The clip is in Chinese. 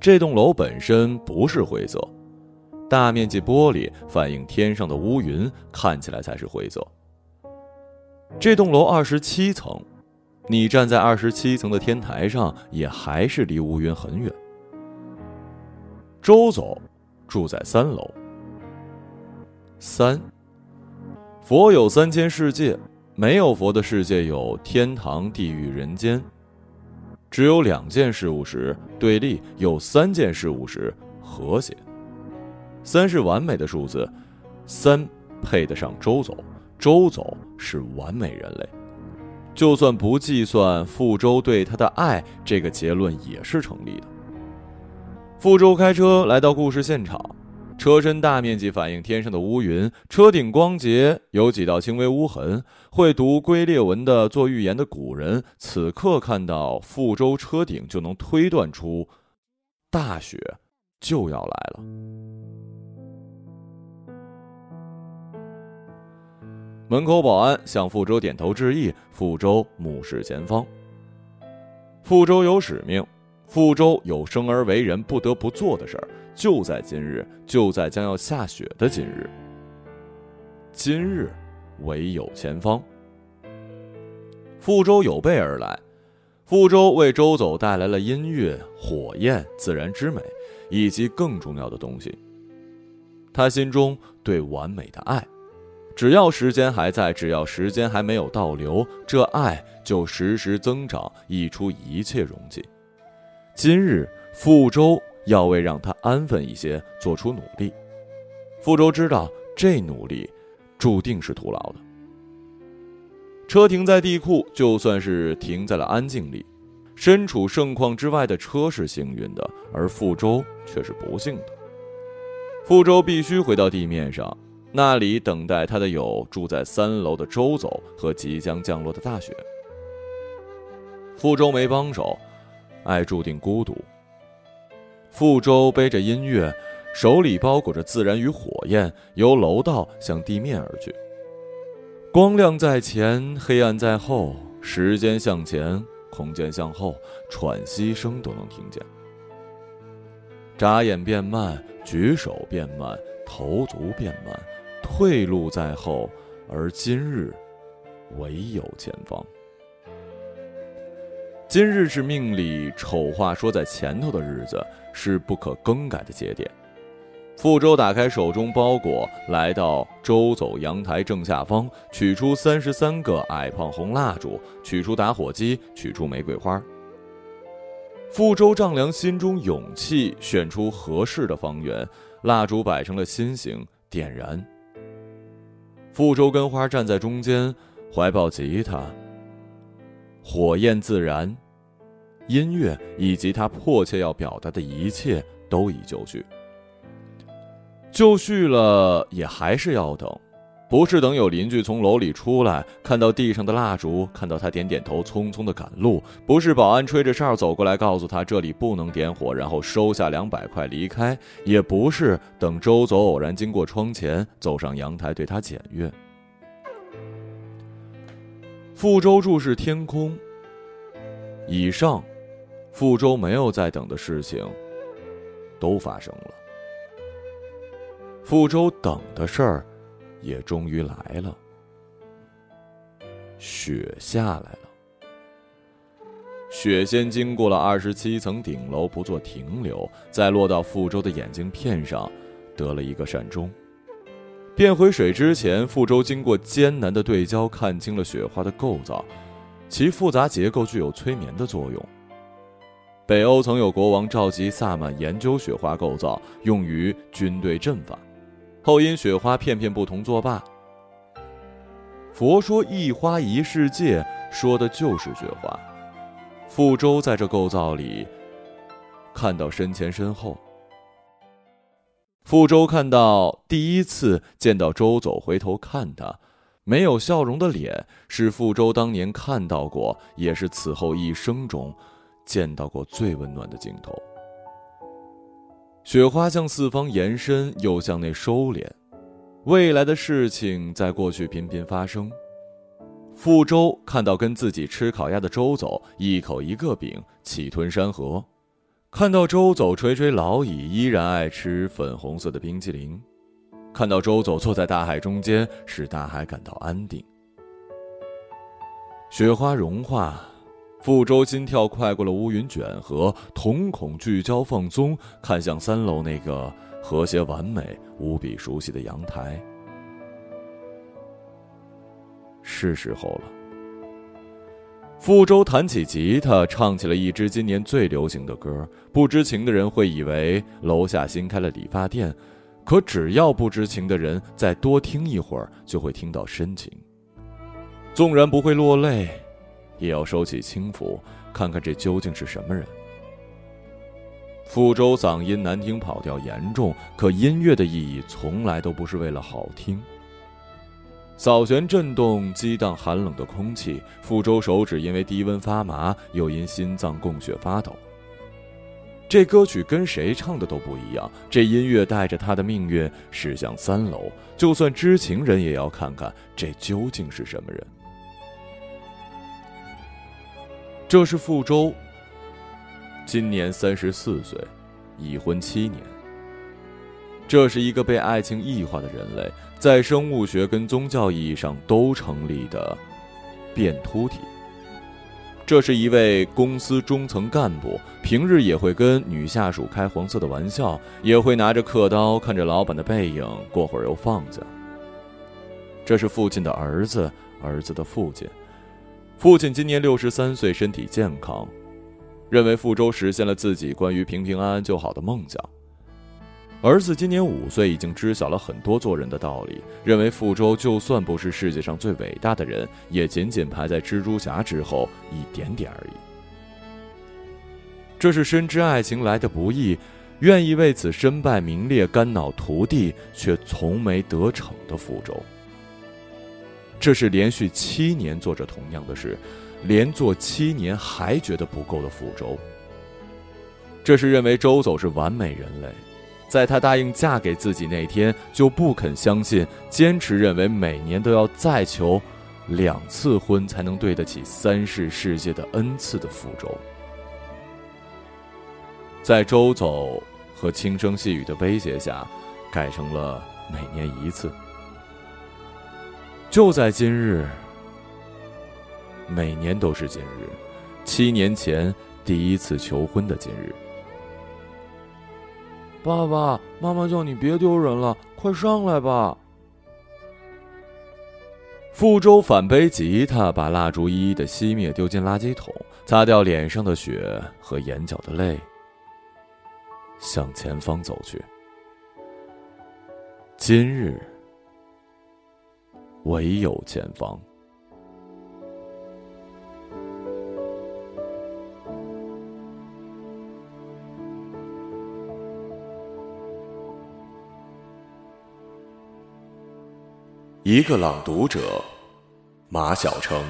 这栋楼本身不是灰色，大面积玻璃反映天上的乌云，看起来才是灰色。这栋楼二十七层，你站在二十七层的天台上，也还是离乌云很远。周总住在三楼。三，佛有三千世界，没有佛的世界有天堂、地狱、人间。只有两件事物时对立，有三件事物时和谐。三是完美的数字，三配得上周走。周走是完美人类，就算不计算傅周对他的爱，这个结论也是成立的。傅周开车来到故事现场，车身大面积反映天上的乌云，车顶光洁，有几道轻微污痕。会读龟裂纹的做预言的古人，此刻看到傅周车顶，就能推断出大雪就要来了。门口保安向傅周点头致意，傅周目视前方。傅周有使命，傅周有生而为人不得不做的事儿，就在今日，就在将要下雪的今日。今日，唯有前方。傅周有备而来，傅周为周走带来了音乐、火焰、自然之美，以及更重要的东西。他心中对完美的爱。只要时间还在，只要时间还没有倒流，这爱就时时增长，溢出一切容器。今日傅周要为让他安分一些做出努力。傅周知道这努力注定是徒劳的。车停在地库，就算是停在了安静里。身处盛况之外的车是幸运的，而傅周却是不幸的。傅周必须回到地面上。那里等待他的有住在三楼的周走和即将降落的大雪。傅周没帮手，爱注定孤独。傅舟背着音乐，手里包裹着自然与火焰，由楼道向地面而去。光亮在前，黑暗在后，时间向前，空间向后，喘息声都能听见。眨眼变慢，举手变慢，头足变慢。退路在后，而今日唯有前方。今日是命里丑话说在前头的日子，是不可更改的节点。傅周打开手中包裹，来到周走阳台正下方，取出三十三个矮胖红蜡烛，取出打火机，取出玫瑰花。傅周丈量心中勇气，选出合适的方圆，蜡烛摆成了心形，点燃。傅周跟花站在中间，怀抱吉他。火焰自燃，音乐以及他迫切要表达的一切都已就绪。就绪了，也还是要等，不是等有邻居从楼里出来，看到地上的蜡烛，看到他点点头，匆匆的赶路；不是保安吹着哨走过来告诉他这里不能点火，然后收下两百块离开；也不是等周走偶然经过窗前，走上阳台对他检阅。傅周注视天空。以上，傅周没有在等的事情，都发生了。傅周等的事儿，也终于来了。雪下来了。雪先经过了二十七层顶楼，不做停留，再落到傅周的眼镜片上，得了一个善终。变回水之前，傅周经过艰难的对焦，看清了雪花的构造，其复杂结构具有催眠的作用。北欧曾有国王召集萨满研究雪花构造，用于军队阵法，后因雪花片片不同作罢。佛说一花一世界，说的就是雪花。傅周在这构造里，看到身前身后。傅周看到第一次见到周走回头看他，没有笑容的脸，是傅周当年看到过，也是此后一生中见到过最温暖的镜头。雪花向四方延伸，又向内收敛，未来的事情在过去频频发生。傅周看到跟自己吃烤鸭的周走，一口一个饼，气吞山河。看到周走垂垂老矣，依然爱吃粉红色的冰淇淋；看到周走坐在大海中间，使大海感到安定。雪花融化，傅周心跳快过了乌云卷和，瞳孔聚焦放松，看向三楼那个和谐完美、无比熟悉的阳台。是时候了。傅周弹起吉他，唱起了一支今年最流行的歌。不知情的人会以为楼下新开了理发店，可只要不知情的人再多听一会儿，就会听到深情。纵然不会落泪，也要收起轻浮，看看这究竟是什么人。傅舟嗓音难听，跑调严重，可音乐的意义从来都不是为了好听。扫弦震动，激荡寒冷的空气。傅周手指因为低温发麻，又因心脏供血发抖。这歌曲跟谁唱的都不一样。这音乐带着他的命运驶向三楼，就算知情人也要看看这究竟是什么人。这是傅周，今年三十四岁，已婚七年。这是一个被爱情异化的人类，在生物学跟宗教意义上都成立的变秃体。这是一位公司中层干部，平日也会跟女下属开黄色的玩笑，也会拿着刻刀看着老板的背影，过会儿又放下。这是父亲的儿子，儿子的父亲。父亲今年六十三岁，身体健康，认为傅周实现了自己关于平平安安就好的梦想。儿子今年五岁，已经知晓了很多做人的道理，认为傅周就算不是世界上最伟大的人，也仅仅排在蜘蛛侠之后一点点而已。这是深知爱情来的不易，愿意为此身败名裂、肝脑涂地，却从没得逞的傅周。这是连续七年做着同样的事，连做七年还觉得不够的傅周。这是认为周走是完美人类。在她答应嫁给自己那天，就不肯相信，坚持认为每年都要再求两次婚才能对得起三世世界的恩赐的福州，在周走和轻声细语的威胁下，改成了每年一次。就在今日，每年都是今日，七年前第一次求婚的今日。爸爸妈妈叫你别丢人了，快上来吧。傅周反背吉他，把蜡烛一一的熄灭，丢进垃圾桶，擦掉脸上的血和眼角的泪，向前方走去。今日，唯有前方。一个朗读者，马晓成。